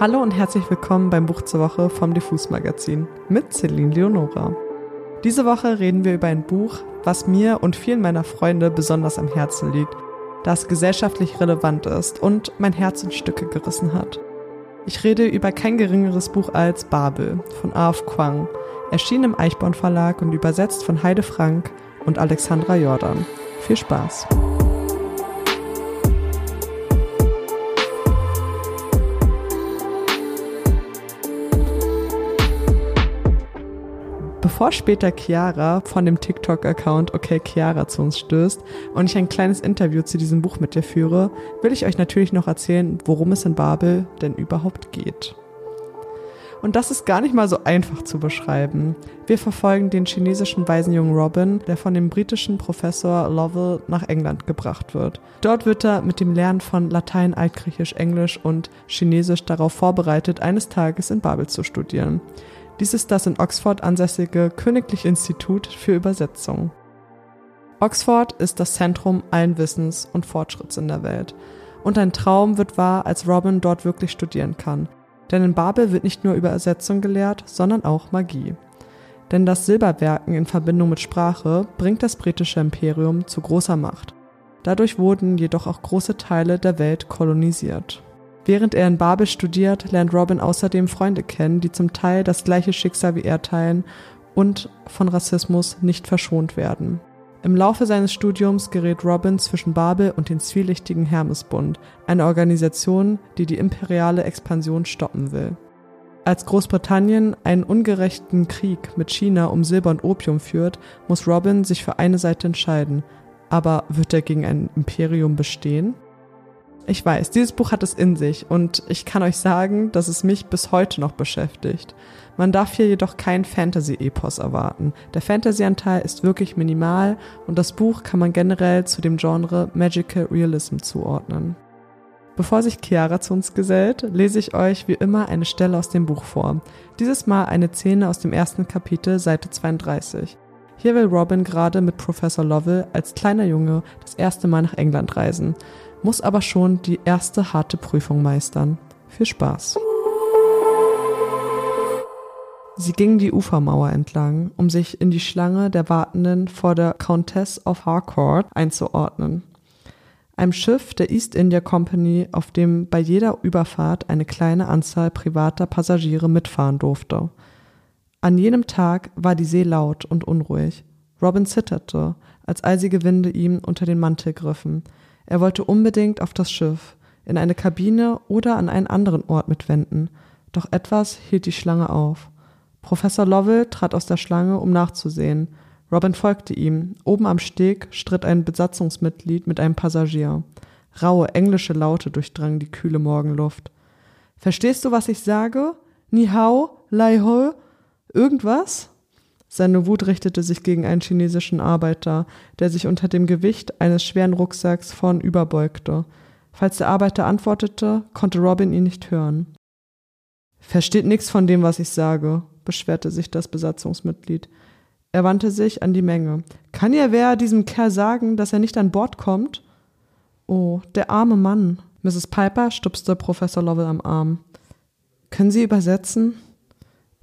Hallo und herzlich willkommen beim Buch zur Woche vom Diffus Magazin mit Celine Leonora. Diese Woche reden wir über ein Buch, was mir und vielen meiner Freunde besonders am Herzen liegt, das gesellschaftlich relevant ist und mein Herz in Stücke gerissen hat. Ich rede über kein geringeres Buch als Babel von A.F. Kwang, erschienen im Eichborn Verlag und übersetzt von Heide Frank und Alexandra Jordan. Viel Spaß! Bevor später Chiara von dem TikTok-Account Okay Chiara zu uns stößt und ich ein kleines Interview zu diesem Buch mit dir führe, will ich euch natürlich noch erzählen, worum es in Babel denn überhaupt geht. Und das ist gar nicht mal so einfach zu beschreiben. Wir verfolgen den chinesischen Waisenjungen Robin, der von dem britischen Professor Lovell nach England gebracht wird. Dort wird er mit dem Lernen von Latein, Altgriechisch, Englisch und Chinesisch darauf vorbereitet, eines Tages in Babel zu studieren. Dies ist das in Oxford ansässige Königliche Institut für Übersetzung. Oxford ist das Zentrum allen Wissens und Fortschritts in der Welt. Und ein Traum wird wahr, als Robin dort wirklich studieren kann. Denn in Babel wird nicht nur Übersetzung gelehrt, sondern auch Magie. Denn das Silberwerken in Verbindung mit Sprache bringt das britische Imperium zu großer Macht. Dadurch wurden jedoch auch große Teile der Welt kolonisiert. Während er in Babel studiert, lernt Robin außerdem Freunde kennen, die zum Teil das gleiche Schicksal wie er teilen und von Rassismus nicht verschont werden. Im Laufe seines Studiums gerät Robin zwischen Babel und den zwielichtigen Hermesbund, eine Organisation, die die imperiale Expansion stoppen will. Als Großbritannien einen ungerechten Krieg mit China um Silber und Opium führt, muss Robin sich für eine Seite entscheiden. Aber wird er gegen ein Imperium bestehen? Ich weiß, dieses Buch hat es in sich und ich kann euch sagen, dass es mich bis heute noch beschäftigt. Man darf hier jedoch kein Fantasy-Epos erwarten. Der Fantasy-Anteil ist wirklich minimal und das Buch kann man generell zu dem Genre Magical Realism zuordnen. Bevor sich Chiara zu uns gesellt, lese ich euch wie immer eine Stelle aus dem Buch vor. Dieses Mal eine Szene aus dem ersten Kapitel, Seite 32. Hier will Robin gerade mit Professor Lovell als kleiner Junge das erste Mal nach England reisen muss aber schon die erste harte Prüfung meistern. Viel Spaß. Sie ging die Ufermauer entlang, um sich in die Schlange der Wartenden vor der Countess of Harcourt einzuordnen. Einem Schiff der East India Company, auf dem bei jeder Überfahrt eine kleine Anzahl privater Passagiere mitfahren durfte. An jenem Tag war die See laut und unruhig. Robin zitterte, als eisige Winde ihm unter den Mantel griffen, er wollte unbedingt auf das Schiff, in eine Kabine oder an einen anderen Ort mit Wänden, doch etwas hielt die Schlange auf. Professor Lovell trat aus der Schlange, um nachzusehen. Robin folgte ihm. Oben am Steg stritt ein Besatzungsmitglied mit einem Passagier. Raue englische Laute durchdrangen die kühle Morgenluft. Verstehst du, was ich sage? Ni hao, lai ho, irgendwas? Seine Wut richtete sich gegen einen chinesischen Arbeiter, der sich unter dem Gewicht eines schweren Rucksacks vornüber beugte. Falls der Arbeiter antwortete, konnte Robin ihn nicht hören. Versteht nichts von dem, was ich sage, beschwerte sich das Besatzungsmitglied. Er wandte sich an die Menge. Kann ihr wer diesem Kerl sagen, dass er nicht an Bord kommt? Oh, der arme Mann. Mrs. Piper stupste Professor Lovell am Arm. Können Sie übersetzen?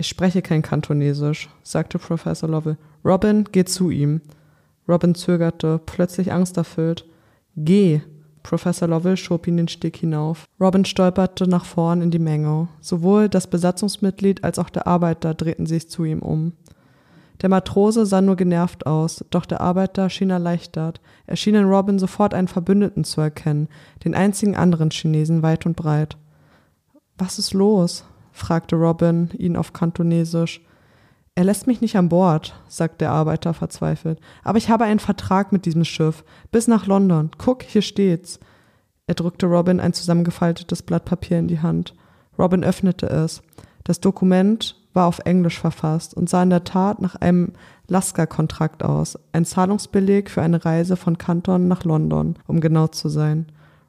Ich spreche kein Kantonesisch, sagte Professor Lovell. Robin, geh zu ihm. Robin zögerte, plötzlich angsterfüllt. Geh! Professor Lovell schob ihn den Steg hinauf. Robin stolperte nach vorn in die Menge. Sowohl das Besatzungsmitglied als auch der Arbeiter drehten sich zu ihm um. Der Matrose sah nur genervt aus, doch der Arbeiter schien erleichtert. Er schien in Robin sofort einen Verbündeten zu erkennen, den einzigen anderen Chinesen weit und breit. Was ist los? Fragte Robin ihn auf Kantonesisch. Er lässt mich nicht an Bord, sagte der Arbeiter verzweifelt. Aber ich habe einen Vertrag mit diesem Schiff. Bis nach London. Guck, hier steht's. Er drückte Robin ein zusammengefaltetes Blatt Papier in die Hand. Robin öffnete es. Das Dokument war auf Englisch verfasst und sah in der Tat nach einem Lasker-Kontrakt aus, ein Zahlungsbeleg für eine Reise von Canton nach London, um genau zu sein.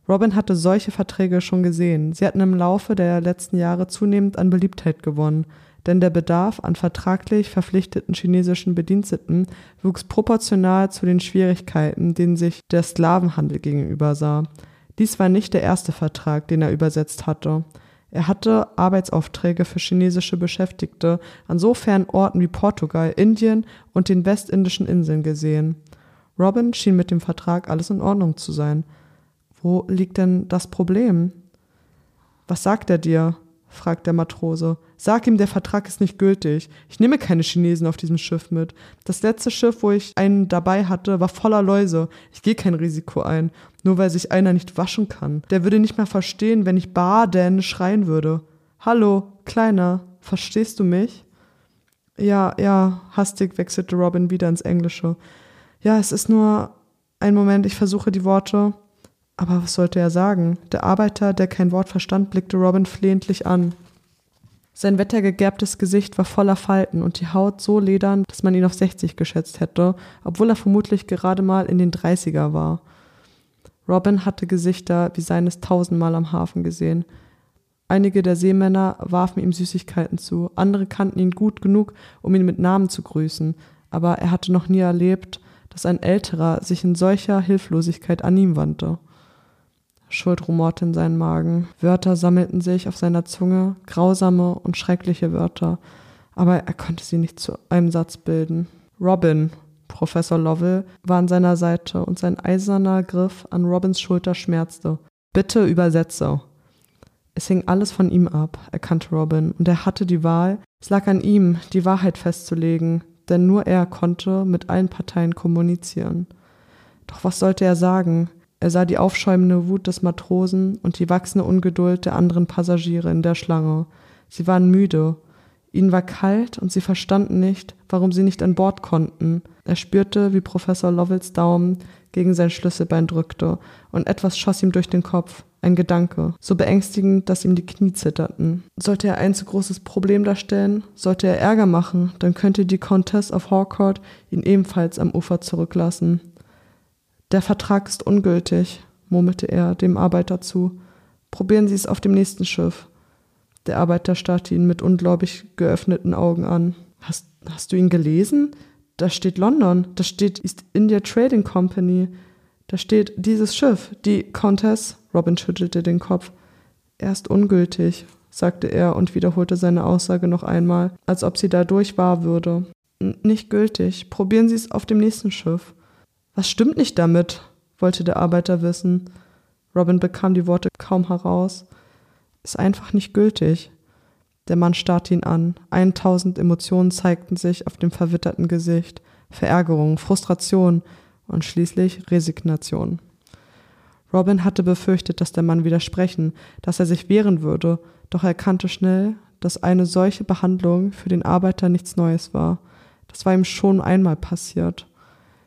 Robin hatte solche Verträge schon gesehen. Sie hatten im Laufe der letzten Jahre zunehmend an Beliebtheit gewonnen, denn der Bedarf an vertraglich verpflichteten chinesischen Bediensteten wuchs proportional zu den Schwierigkeiten, denen sich der Sklavenhandel gegenüber sah. Dies war nicht der erste Vertrag, den er übersetzt hatte. Er hatte Arbeitsaufträge für chinesische Beschäftigte an so fernen Orten wie Portugal, Indien und den westindischen Inseln gesehen. Robin schien mit dem Vertrag alles in Ordnung zu sein. Wo liegt denn das Problem? Was sagt er dir? fragt der Matrose. Sag ihm, der Vertrag ist nicht gültig. Ich nehme keine Chinesen auf diesem Schiff mit. Das letzte Schiff, wo ich einen dabei hatte, war voller Läuse. Ich gehe kein Risiko ein, nur weil sich einer nicht waschen kann. Der würde nicht mehr verstehen, wenn ich Baden schreien würde. Hallo, Kleiner, verstehst du mich? Ja, ja, hastig wechselte Robin wieder ins Englische. Ja, es ist nur ein Moment, ich versuche die Worte. Aber was sollte er sagen? Der Arbeiter, der kein Wort verstand, blickte Robin flehentlich an. Sein wettergegerbtes Gesicht war voller Falten und die Haut so ledern, dass man ihn auf 60 geschätzt hätte, obwohl er vermutlich gerade mal in den 30er war. Robin hatte Gesichter wie seines tausendmal am Hafen gesehen. Einige der Seemänner warfen ihm Süßigkeiten zu, andere kannten ihn gut genug, um ihn mit Namen zu grüßen, aber er hatte noch nie erlebt, dass ein älterer sich in solcher Hilflosigkeit an ihm wandte. Schuld rumorte in seinen Magen. Wörter sammelten sich auf seiner Zunge, grausame und schreckliche Wörter, aber er konnte sie nicht zu einem Satz bilden. Robin, Professor Lovell, war an seiner Seite und sein eiserner Griff an Robins Schulter schmerzte. Bitte übersetze. Es hing alles von ihm ab, erkannte Robin, und er hatte die Wahl. Es lag an ihm, die Wahrheit festzulegen, denn nur er konnte mit allen Parteien kommunizieren. Doch was sollte er sagen? Er sah die aufschäumende Wut des Matrosen und die wachsende Ungeduld der anderen Passagiere in der Schlange. Sie waren müde. Ihnen war kalt und sie verstanden nicht, warum sie nicht an Bord konnten. Er spürte, wie Professor Lovells Daumen gegen sein Schlüsselbein drückte, und etwas schoss ihm durch den Kopf. Ein Gedanke, so beängstigend, dass ihm die Knie zitterten. Sollte er ein zu großes Problem darstellen? Sollte er Ärger machen? Dann könnte die Countess of Harcourt ihn ebenfalls am Ufer zurücklassen. Der Vertrag ist ungültig, murmelte er dem Arbeiter zu. Probieren Sie es auf dem nächsten Schiff. Der Arbeiter starrte ihn mit ungläubig geöffneten Augen an. Hast, hast du ihn gelesen? Da steht London, da steht East India Trading Company, da steht dieses Schiff, die Countess. Robin schüttelte den Kopf. Er ist ungültig, sagte er und wiederholte seine Aussage noch einmal, als ob sie dadurch wahr würde. Nicht gültig. Probieren Sie es auf dem nächsten Schiff. Was stimmt nicht damit? wollte der Arbeiter wissen. Robin bekam die Worte kaum heraus. Ist einfach nicht gültig. Der Mann starrte ihn an. Eintausend Emotionen zeigten sich auf dem verwitterten Gesicht. Verärgerung, Frustration und schließlich Resignation. Robin hatte befürchtet, dass der Mann widersprechen, dass er sich wehren würde, doch er erkannte schnell, dass eine solche Behandlung für den Arbeiter nichts Neues war. Das war ihm schon einmal passiert.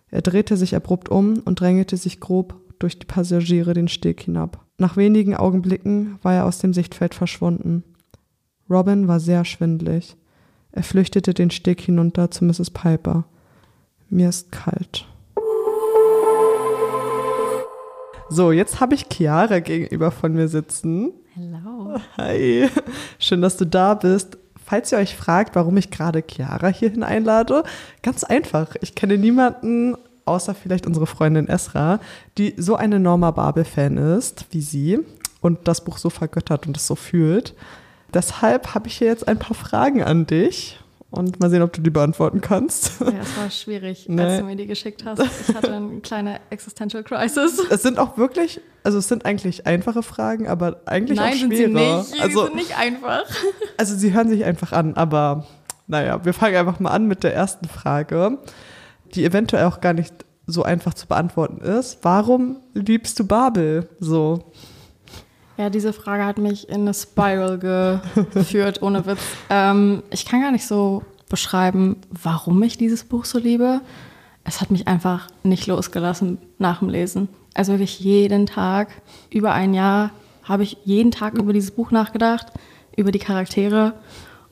Er drehte sich abrupt um und drängelte sich grob durch die Passagiere den Steg hinab. Nach wenigen Augenblicken war er aus dem Sichtfeld verschwunden. Robin war sehr schwindlig. Er flüchtete den Steg hinunter zu Mrs. Piper. Mir ist kalt. So, jetzt habe ich Chiara gegenüber von mir sitzen. Hello. Hi. Schön, dass du da bist. Falls ihr euch fragt, warum ich gerade Chiara hierhin einlade, ganz einfach. Ich kenne niemanden, außer vielleicht unsere Freundin Esra, die so eine Norma Babel-Fan ist wie sie und das Buch so vergöttert und es so fühlt. Deshalb habe ich hier jetzt ein paar Fragen an dich und mal sehen, ob du die beantworten kannst. Ja, es war schwierig, nee. als du mir die geschickt hast. Ich hatte eine kleine Existential Crisis. Es sind auch wirklich, also es sind eigentlich einfache Fragen, aber eigentlich Nein, auch schwere. Sind sie nicht. Also, sie sind nicht einfach. Also sie hören sich einfach an, aber naja, wir fangen einfach mal an mit der ersten Frage, die eventuell auch gar nicht so einfach zu beantworten ist. Warum liebst du Babel so? Ja, diese Frage hat mich in eine Spiral geführt, ohne Witz. Ähm, ich kann gar nicht so beschreiben, warum ich dieses Buch so liebe. Es hat mich einfach nicht losgelassen nach dem Lesen. Also wirklich jeden Tag, über ein Jahr, habe ich jeden Tag über dieses Buch nachgedacht, über die Charaktere.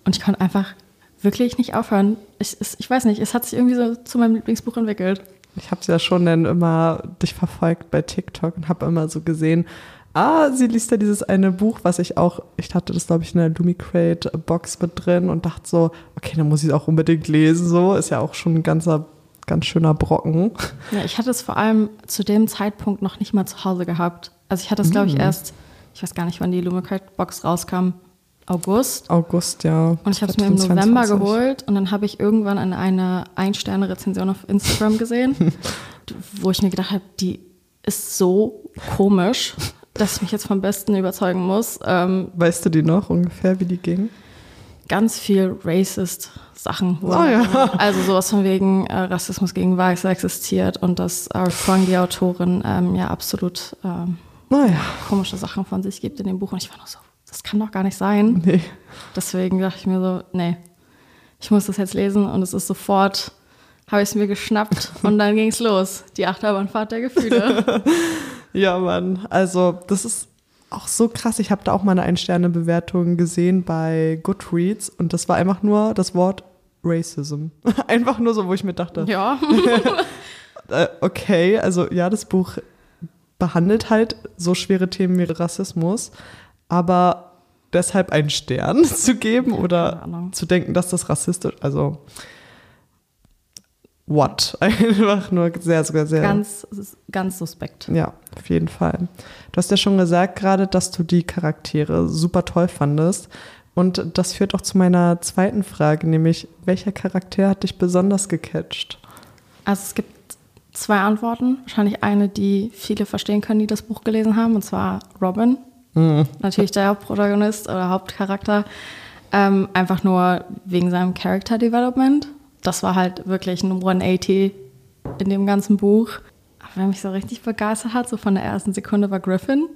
Und ich konnte einfach wirklich nicht aufhören. Ich, ich weiß nicht, es hat sich irgendwie so zu meinem Lieblingsbuch entwickelt. Ich habe es ja schon dann immer dich verfolgt bei TikTok und habe immer so gesehen, ah, sie liest ja dieses eine Buch, was ich auch, ich hatte das, glaube ich, in der Lumi Crate Box mit drin und dachte so, okay, dann muss ich es auch unbedingt lesen, so, ist ja auch schon ein ganzer, ganz schöner Brocken. Ja, ich hatte es vor allem zu dem Zeitpunkt noch nicht mal zu Hause gehabt. Also ich hatte es, glaube ich, mm. erst, ich weiß gar nicht, wann die Lumi Crate Box rauskam, August. August, ja. Und ich habe es mir im 2022. November geholt und dann habe ich irgendwann an eine Ein-Sterne-Rezension auf Instagram gesehen, wo ich mir gedacht habe, die ist so komisch, dass ich mich jetzt vom Besten überzeugen muss. Ähm, Weißt du die noch ungefähr, wie die ging? ganz viel racist Sachen. Oh ja. Also sowas von wegen äh, Rassismus gegen Weiße existiert und dass äh, Fang, die Autorin, ähm, ja absolut ähm, Naja, komische Sachen von sich gibt in dem Buch. Und ich war nur so, das kann doch gar nicht sein. nee. Deswegen dachte ich mir so, nee, ich muss das jetzt lesen und es ist sofort, habe ich es mir geschnappt und dann ging es los. Die Achterbahnfahrt der Gefühle. Ja, Mann. Also, das ist auch so krass. Ich habe da auch mal eine Ein-Sterne-Bewertung gesehen bei Goodreads und das war einfach nur das Wort Racism. einfach nur so, wo ich mir dachte, ja, äh, okay, also ja, das Buch behandelt halt so schwere Themen wie Rassismus, aber deshalb einen Stern zu geben oder zu denken, dass das rassistisch, also what? Einfach nur sehr, sehr, sehr. ganz, ganz suspekt. Ja, auf jeden Fall. Du hast ja schon gesagt gerade, dass du die Charaktere super toll fandest. Und das führt auch zu meiner zweiten Frage, nämlich welcher Charakter hat dich besonders gecatcht? Also es gibt zwei Antworten. Wahrscheinlich eine, die viele verstehen können, die das Buch gelesen haben, und zwar Robin. Natürlich der Hauptprotagonist oder Hauptcharakter. Ähm, einfach nur wegen seinem Character Development. Das war halt wirklich ein 180 in dem ganzen Buch. Aber wer mich so richtig begeistert hat, so von der ersten Sekunde, war Griffin.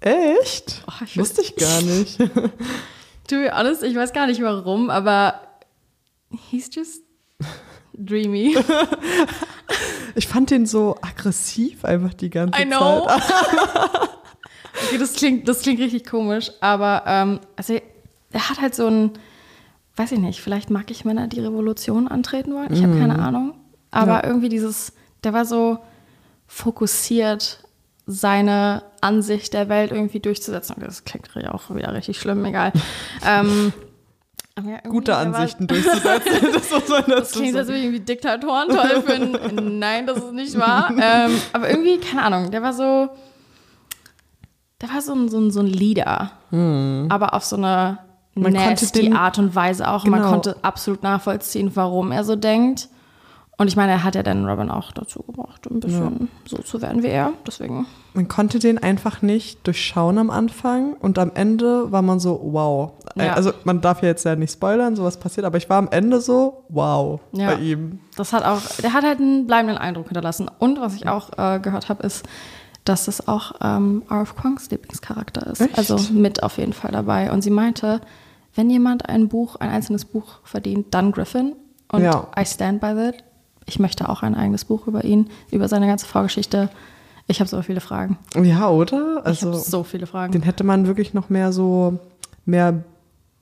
Echt? Oh, ich Wusste ich gar nicht. To be honest, ich weiß gar nicht warum, aber he's just dreamy. Ich fand den so aggressiv einfach die ganze I know. Zeit. Okay, das klingt, das klingt richtig komisch, aber ähm, also er hat halt so ein, weiß ich nicht, vielleicht mag ich Männer, die Revolution antreten wollen. Ich habe keine Ahnung. Aber Ja. irgendwie dieses, der war so fokussiert, seine Ansicht der Welt irgendwie durchzusetzen. Das klingt ja auch wieder richtig schlimm, egal. ähm, ja, Gute Ansichten durchzusetzen. das muss man Das klingt, als würde ich irgendwie Diktatoren toll finden. Nein, das ist nicht wahr. Ähm, aber irgendwie, keine Ahnung, der war so, der war so ein, so ein, so ein Leader. Aber auf so eine Man konnte nasty den- Art und Weise auch. Man Genau. konnte absolut nachvollziehen, warum er so denkt. Und ich meine, er hat ja dann Robin auch dazu gebracht, ein bisschen so zu werden wie er. Deswegen. Man konnte den einfach nicht durchschauen am Anfang und am Ende war man so, wow. Ja. Also man darf ja jetzt ja nicht spoilern, sowas passiert, aber ich war am Ende so, wow, Ja. bei ihm. Das hat auch, der hat halt einen bleibenden Eindruck hinterlassen. Und was ich auch äh, gehört habe, ist, dass das auch ähm, R.F. Kwongs Lieblingscharakter ist. Echt? Also mit auf jeden Fall dabei. Und sie meinte, wenn jemand ein Buch, ein einzelnes Buch verdient, dann Griffin. Und Ja. I stand by that. Ich möchte auch ein eigenes Buch über ihn, über seine ganze Vorgeschichte. Ich habe so viele Fragen. Ja, oder? Ich Also habe so viele Fragen. den hätte man wirklich noch mehr so, mehr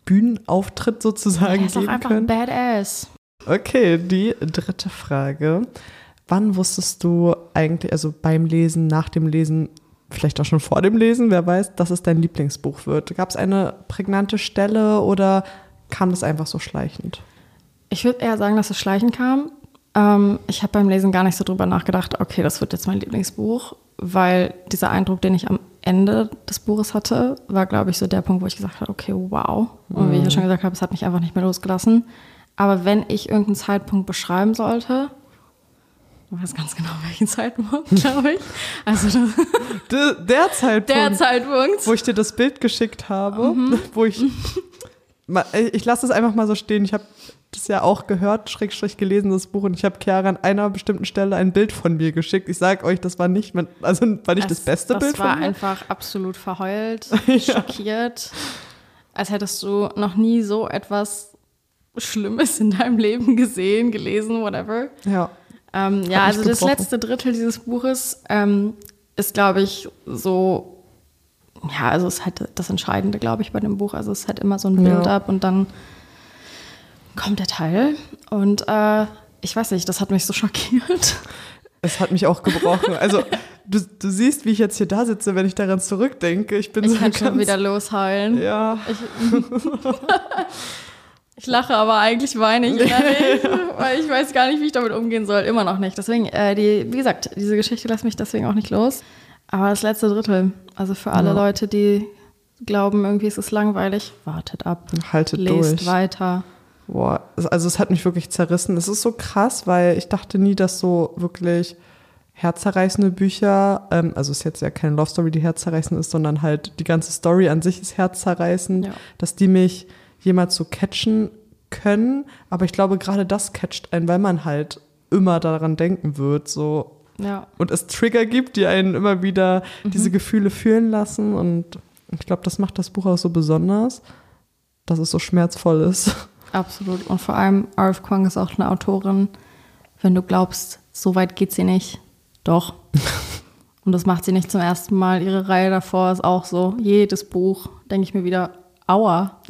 Bühnenauftritt sozusagen er ist auch geben einfach können. badass. Okay, die dritte Frage. Wann wusstest du eigentlich, also beim Lesen, nach dem Lesen, vielleicht auch schon vor dem Lesen, wer weiß, dass es dein Lieblingsbuch wird? Gab es eine prägnante Stelle oder kam das einfach so schleichend? Ich würde eher sagen, dass es schleichen kam. Ähm, ich habe beim Lesen gar nicht so drüber nachgedacht, okay, das wird jetzt mein Lieblingsbuch, weil dieser Eindruck, den ich am Ende des Buches hatte, war, glaube ich, so der Punkt, wo ich gesagt habe, okay, wow. Und wie ich ja schon gesagt habe, es hat mich einfach nicht mehr losgelassen. Aber wenn ich irgendeinen Zeitpunkt beschreiben sollte, ich weiß ganz genau, welchen Zeitpunkt, glaube ich. Also das, De, der Zeitpunkt, der Zeitpunkt. wo ich dir das Bild geschickt habe, wo ich, Ma- ich lasse es einfach mal so stehen. Ich habe das ja auch gehört, Schrägstrich gelesen, das Buch, und ich habe Chiara an einer bestimmten Stelle ein Bild von mir geschickt. Ich sage euch, das war nicht, mein, also war nicht das, Es- beste das Bild war von mir. einfach absolut verheult, schockiert, als hättest du noch nie so etwas Schlimmes in deinem Leben gesehen, gelesen, whatever. Ja. Ähm, ja, also das gebrochen. letzte Drittel dieses Buches ähm, ist, glaube ich, so, ja, also es ist halt das Entscheidende, glaube ich, bei dem Buch. Also es ist halt immer so ein Ja. Build-up und dann kommt der Teil. Und äh, ich weiß nicht, das hat mich so schockiert. Es hat mich auch gebrochen. Also du, du siehst, wie ich jetzt hier da sitze, wenn ich daran zurückdenke. Ich bin Ich so kann schon ganz, wieder losheulen. Ja, Ich lache, aber eigentlich weine ich weil ich weiß gar nicht, wie ich damit umgehen soll. Immer noch nicht. Deswegen, äh, die, wie gesagt, diese Geschichte lässt mich deswegen auch nicht los. Aber das letzte Drittel, also für alle Ja. Leute, die glauben, irgendwie ist es langweilig. Wartet ab. Haltet Lest durch. weiter. Boah, also es hat mich wirklich zerrissen. Es ist so krass, weil ich dachte nie, dass so wirklich herzerreißende Bücher, ähm, also es ist jetzt ja keine Love Story, die herzerreißend ist, sondern halt die ganze Story an sich ist herzerreißend, Ja. dass die mich jemals so catchen können. Aber ich glaube, gerade das catcht einen, weil man halt immer daran denken wird, so Ja. und es Trigger gibt, die einen immer wieder diese Mhm. Gefühle fühlen lassen. Und ich glaube, das macht das Buch auch so besonders, dass es so schmerzvoll ist. Absolut. Und vor allem, Arif Kwang ist auch eine Autorin, wenn du glaubst, so weit geht sie nicht. Doch. Und das macht sie nicht zum ersten Mal. Ihre Reihe davor ist auch so. Jedes Buch denke ich mir wieder, aua.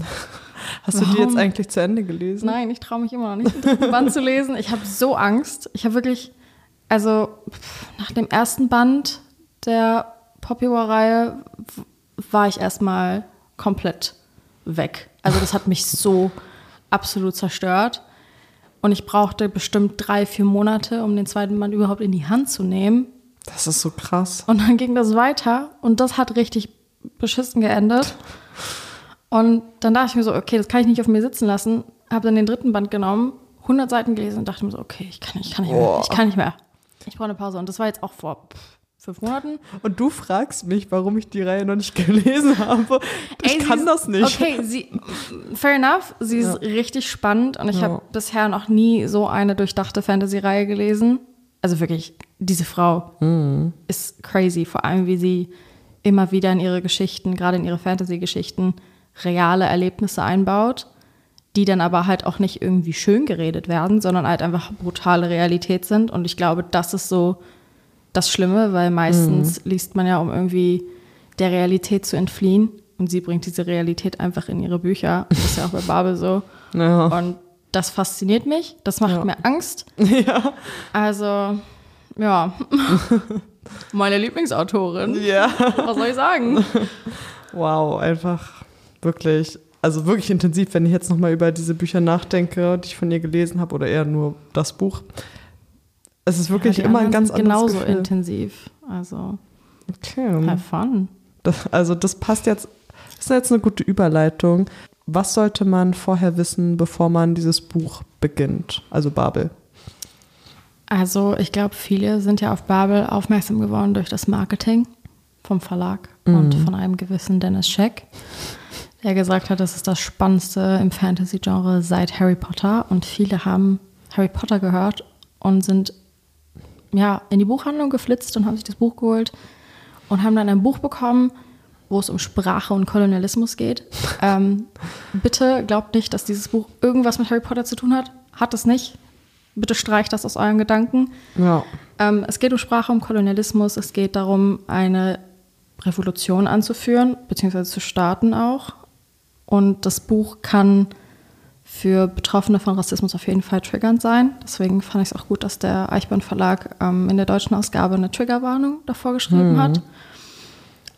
Hast du die jetzt Warum? eigentlich zu Ende gelesen? Nein, ich traue mich immer noch nicht, den dritten Band zu lesen. Ich habe so Angst. Ich habe wirklich, also pff, nach dem ersten Band der Popular-Reihe w- war ich erstmal komplett weg. Also das hat mich so absolut zerstört. Und ich brauchte bestimmt drei, vier Monate, um den zweiten Band überhaupt in die Hand zu nehmen. Das ist so krass. Und dann ging das weiter und das hat richtig beschissen geendet. Und dann dachte ich mir so, okay, das kann ich nicht auf mir sitzen lassen. Habe dann den dritten Band genommen, 100 Seiten gelesen und dachte mir so, okay, ich kann nicht, ich kann nicht mehr. Boah. Ich kann nicht mehr. Ich brauche eine Pause. Und das war jetzt auch vor fünf Monaten. Und du fragst mich, warum ich die Reihe noch nicht gelesen habe. Ich Ey, kann ist- das nicht. Okay, sie, fair enough. Sie ist richtig spannend und ich Ja. habe bisher noch nie so eine durchdachte Fantasy-Reihe gelesen. Also wirklich, diese Frau Mhm. ist crazy. Vor allem, wie sie immer wieder in ihre Geschichten, gerade in ihre Fantasy-Geschichten, reale Erlebnisse einbaut, die dann aber halt auch nicht irgendwie schön geredet werden, sondern halt einfach brutale Realität sind. Und ich glaube, das ist so das Schlimme, weil meistens liest man ja, um irgendwie der Realität zu entfliehen. Und sie bringt diese Realität einfach in ihre Bücher. Das ist ja auch bei Babel so. Ja. Und das fasziniert mich. Das macht Ja. mir Angst. ja. Also, ja. Meine Lieblingsautorin. ja. Was soll ich sagen? Wow, einfach wirklich, also wirklich intensiv, wenn ich jetzt nochmal über diese Bücher nachdenke, die ich von ihr gelesen habe, oder eher nur das Buch. Es ist wirklich Ja, immer ein ganz anderes genauso Gefühl. intensiv. Also, Okay. have fun. Das, also das passt jetzt, das ist jetzt eine gute Überleitung. Was sollte man vorher wissen, bevor man dieses Buch beginnt? Also Babel. Also, ich glaube, viele sind ja auf Babel aufmerksam geworden durch das Marketing vom Verlag und von einem gewissen Dennis Scheck, der gesagt hat, das ist das Spannendste im Fantasy-Genre seit Harry Potter. Und viele haben Harry Potter gehört und sind ja in die Buchhandlung geflitzt und haben sich das Buch geholt und haben dann ein Buch bekommen, wo es um Sprache und Kolonialismus geht. ähm, bitte glaubt nicht, dass dieses Buch irgendwas mit Harry Potter zu tun hat. Hat es nicht. Bitte streicht das aus euren Gedanken. Ja. Ähm, es geht um Sprache, um Kolonialismus. Es geht darum, eine Revolution anzuführen, beziehungsweise zu starten auch. Und das Buch kann für Betroffene von Rassismus auf jeden Fall triggernd sein. Deswegen fand ich es auch gut, dass der Eichborn Verlag ähm, in der deutschen Ausgabe eine Triggerwarnung davor geschrieben hat.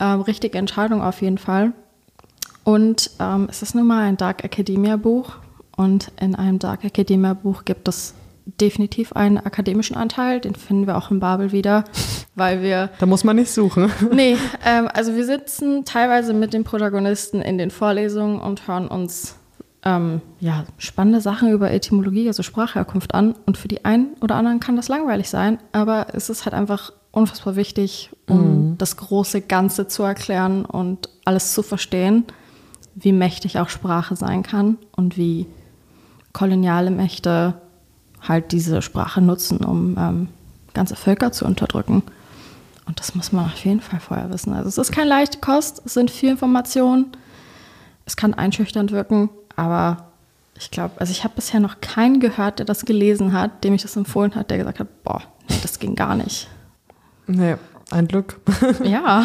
Ähm, richtige Entscheidung auf jeden Fall. Und ähm, es ist nun mal ein Dark Academia Buch. Und in einem Dark Academia Buch gibt es definitiv einen akademischen Anteil. Den finden wir auch in Babel wieder, weil wir Da muss man nicht suchen. Nee, ähm, also wir sitzen teilweise mit den Protagonisten in den Vorlesungen und hören uns ähm, ja, spannende Sachen über Etymologie, also Sprachherkunft an. Und für die einen oder anderen kann das langweilig sein, aber es ist halt einfach unfassbar wichtig, um das große Ganze zu erklären und alles zu verstehen, wie mächtig auch Sprache sein kann und wie koloniale Mächte halt diese Sprache nutzen, um ähm, ganze Völker zu unterdrücken. Und das muss man auf jeden Fall vorher wissen. Also es ist keine leichte Kost, es sind viel Informationen. Es kann einschüchternd wirken, aber ich glaube, also ich habe bisher noch keinen gehört, der das gelesen hat, dem ich das empfohlen hat, der gesagt hat, boah, nee, das ging gar nicht. Nee, ein Glück. Ja,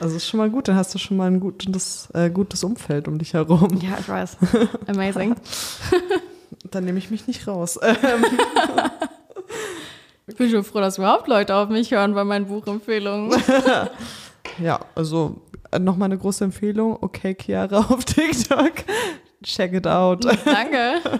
Also ist schon mal gut, dann hast du schon mal ein gutes, äh, gutes Umfeld um dich herum. ja, ich weiß. Amazing. Dann nehme ich mich nicht raus. Ich bin schon froh, dass überhaupt Leute auf mich hören bei meinen Buchempfehlungen. ja, also äh, nochmal eine große Empfehlung. Okay, Chiara auf TikTok. Check it out. Danke.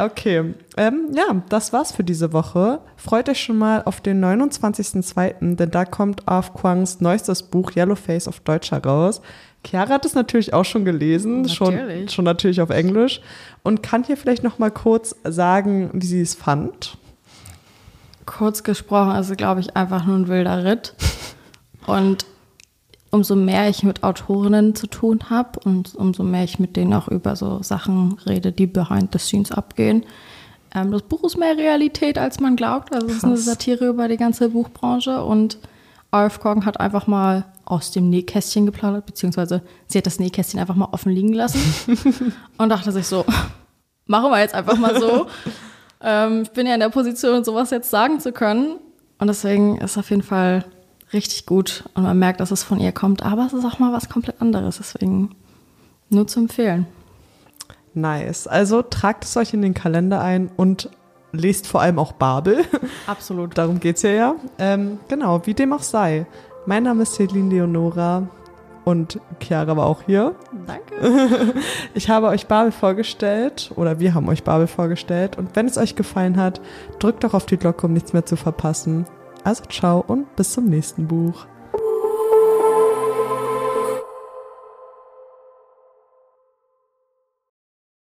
Okay, ähm, ja, das war's für diese Woche. Freut euch schon mal auf den 29.02., denn da kommt Arf Kwangs neuestes Buch Yellowface auf Deutsch heraus. Chiara hat es natürlich auch schon gelesen, schon, Natürlich. schon natürlich auf Englisch und kann hier vielleicht noch mal kurz sagen, wie sie es fand. Kurz gesprochen, also glaube ich einfach nur ein wilder Ritt. Und umso mehr ich mit Autorinnen zu tun habe und umso mehr ich mit denen auch über so Sachen rede, die behind the scenes abgehen. Ähm, das Buch ist mehr Realität, als man glaubt. Also es ist eine. Satire über die ganze Buchbranche und RF Kong hat einfach mal aus dem Nähkästchen geplaudert, beziehungsweise sie hat das Nähkästchen einfach mal offen liegen lassen und dachte sich so, machen wir jetzt einfach mal so. Ähm, ich bin ja in der Position, sowas jetzt sagen zu können. Und deswegen ist auf jeden Fall richtig gut. Und man merkt, dass es von ihr kommt. Aber es ist auch mal was komplett anderes. Deswegen nur zu empfehlen. Nice. Also tragt es euch in den Kalender ein und lest vor allem auch Babel. Absolut. Darum geht's hier ja. Ähm, genau, wie dem auch sei. Mein Name ist Celine Leonora und Chiara war auch hier. Danke. Ich habe euch Babel vorgestellt oder wir haben euch Babel vorgestellt und wenn es euch gefallen hat, drückt doch auf die Glocke, um nichts mehr zu verpassen. Also ciao und bis zum nächsten Buch.